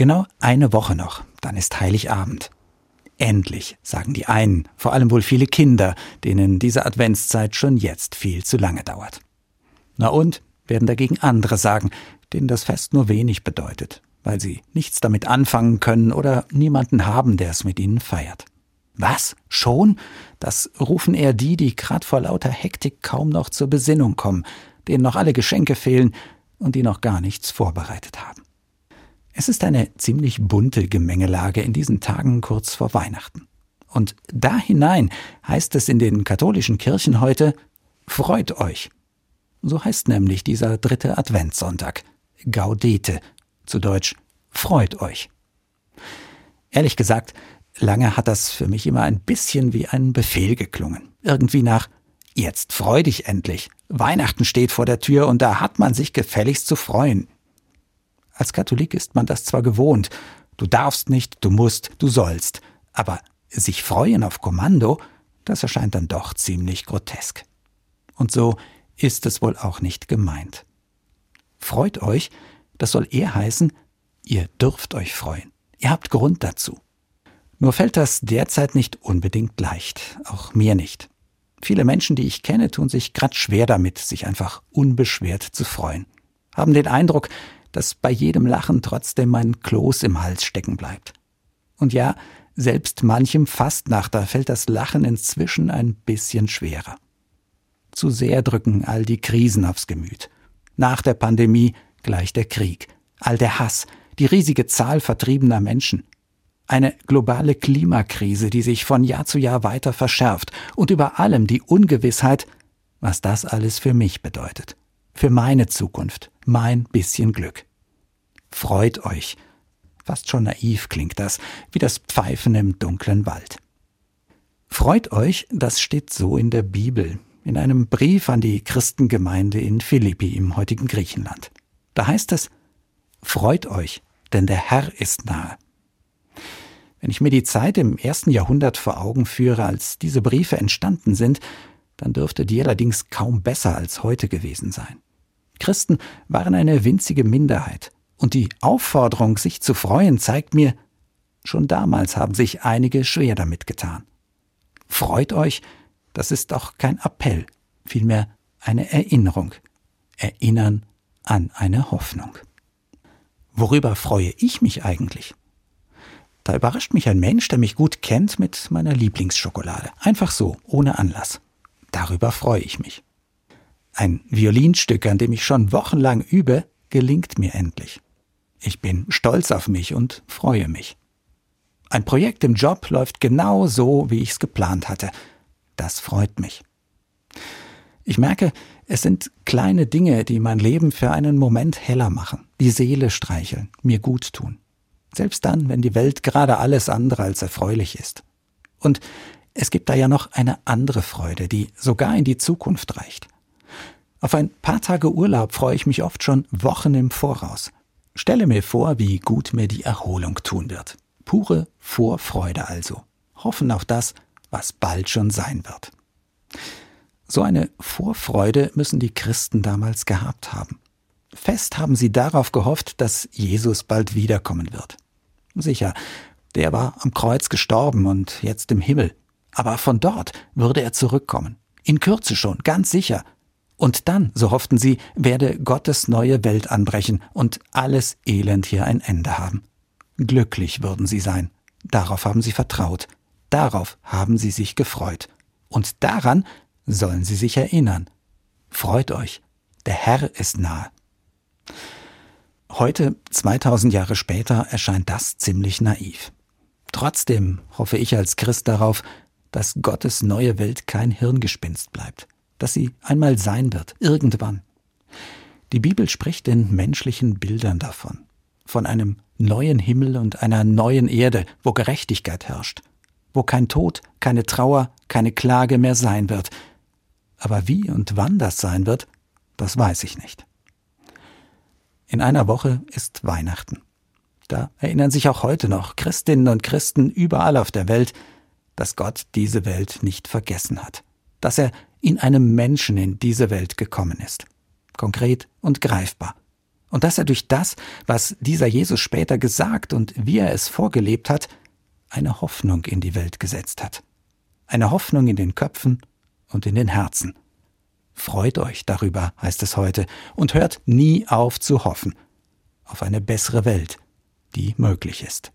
Genau eine Woche noch, dann ist Heiligabend. Endlich, sagen die einen, vor allem wohl viele Kinder, denen diese Adventszeit schon jetzt viel zu lange dauert. Na und, werden dagegen andere sagen, denen das Fest nur wenig bedeutet, weil sie nichts damit anfangen können oder niemanden haben, der es mit ihnen feiert. Was? Schon? Das rufen eher die, die grad vor lauter Hektik kaum noch zur Besinnung kommen, denen noch alle Geschenke fehlen und die noch gar nichts vorbereitet haben. Es ist eine ziemlich bunte Gemengelage in diesen Tagen kurz vor Weihnachten. Und da hinein heißt es in den katholischen Kirchen heute, freut euch. So heißt nämlich dieser dritte Adventssonntag. Gaudete, zu Deutsch, freut euch. Ehrlich gesagt, lange hat das für mich immer ein bisschen wie ein Befehl geklungen. Irgendwie nach, jetzt freu dich endlich. Weihnachten steht vor der Tür und da hat man sich gefälligst zu freuen. Als Katholik ist man das zwar gewohnt, du darfst nicht, du musst, du sollst, aber sich freuen auf Kommando, das erscheint dann doch ziemlich grotesk. Und so ist es wohl auch nicht gemeint. Freut euch, das soll eher heißen, ihr dürft euch freuen. Ihr habt Grund dazu. Nur fällt das derzeit nicht unbedingt leicht, auch mir nicht. Viele Menschen, die ich kenne, tun sich grad schwer damit, sich einfach unbeschwert zu freuen. Haben den Eindruck, dass bei jedem Lachen trotzdem ein Kloß im Hals stecken bleibt. Und ja, selbst manchem Fastnachter fällt das Lachen inzwischen ein bisschen schwerer. Zu sehr drücken all die Krisen aufs Gemüt. Nach der Pandemie gleich der Krieg, all der Hass, die riesige Zahl vertriebener Menschen. Eine globale Klimakrise, die sich von Jahr zu Jahr weiter verschärft und über allem die Ungewissheit, was das alles für mich bedeutet für meine Zukunft, mein bisschen Glück. Freut euch. Fast schon naiv klingt das, wie das Pfeifen im dunklen Wald. Freut euch, das steht so in der Bibel, in einem Brief an die Christengemeinde in Philippi im heutigen Griechenland. Da heißt es, Freut euch, denn der Herr ist nahe. Wenn ich mir die Zeit im ersten Jahrhundert vor Augen führe, als diese Briefe entstanden sind, dann dürfte die allerdings kaum besser als heute gewesen sein. Christen waren eine winzige Minderheit. Und die Aufforderung, sich zu freuen, zeigt mir, schon damals haben sich einige schwer damit getan. Freut euch, das ist doch kein Appell, vielmehr eine Erinnerung. Erinnern an eine Hoffnung. Worüber freue ich mich eigentlich? Da überrascht mich ein Mensch, der mich gut kennt, mit meiner Lieblingsschokolade. Einfach so, ohne Anlass. Darüber freue ich mich. Ein Violinstück, an dem ich schon wochenlang übe, gelingt mir endlich. Ich bin stolz auf mich und freue mich. Ein Projekt im Job läuft genau so, wie ich es geplant hatte. Das freut mich. Ich merke, es sind kleine Dinge, die mein Leben für einen Moment heller machen, die Seele streicheln, mir gut tun. Selbst dann, wenn die Welt gerade alles andere als erfreulich ist. Und es gibt da ja noch eine andere Freude, die sogar in die Zukunft reicht. Auf ein paar Tage Urlaub freue ich mich oft schon Wochen im Voraus. Stelle mir vor, wie gut mir die Erholung tun wird. Pure Vorfreude also. Hoffen auf das, was bald schon sein wird. So eine Vorfreude müssen die Christen damals gehabt haben. Fest haben sie darauf gehofft, dass Jesus bald wiederkommen wird. Sicher, der war am Kreuz gestorben und jetzt im Himmel. Aber von dort würde er zurückkommen. In Kürze schon, ganz sicher, und dann, so hofften sie, werde Gottes neue Welt anbrechen und alles Elend hier ein Ende haben. Glücklich würden sie sein. Darauf haben sie vertraut. Darauf haben sie sich gefreut. Und daran sollen sie sich erinnern. Freut euch. Der Herr ist nahe. Heute, 2000 Jahre später, erscheint das ziemlich naiv. Trotzdem hoffe ich als Christ darauf, dass Gottes neue Welt kein Hirngespinst bleibt dass sie einmal sein wird, irgendwann. Die Bibel spricht in menschlichen Bildern davon, von einem neuen Himmel und einer neuen Erde, wo Gerechtigkeit herrscht, wo kein Tod, keine Trauer, keine Klage mehr sein wird. Aber wie und wann das sein wird, das weiß ich nicht. In einer Woche ist Weihnachten. Da erinnern sich auch heute noch Christinnen und Christen überall auf der Welt, dass Gott diese Welt nicht vergessen hat, dass er in einem Menschen in diese Welt gekommen ist. Konkret und greifbar. Und dass er durch das, was dieser Jesus später gesagt und wie er es vorgelebt hat, eine Hoffnung in die Welt gesetzt hat. Eine Hoffnung in den Köpfen und in den Herzen. Freut euch darüber, heißt es heute, und hört nie auf zu hoffen auf eine bessere Welt, die möglich ist.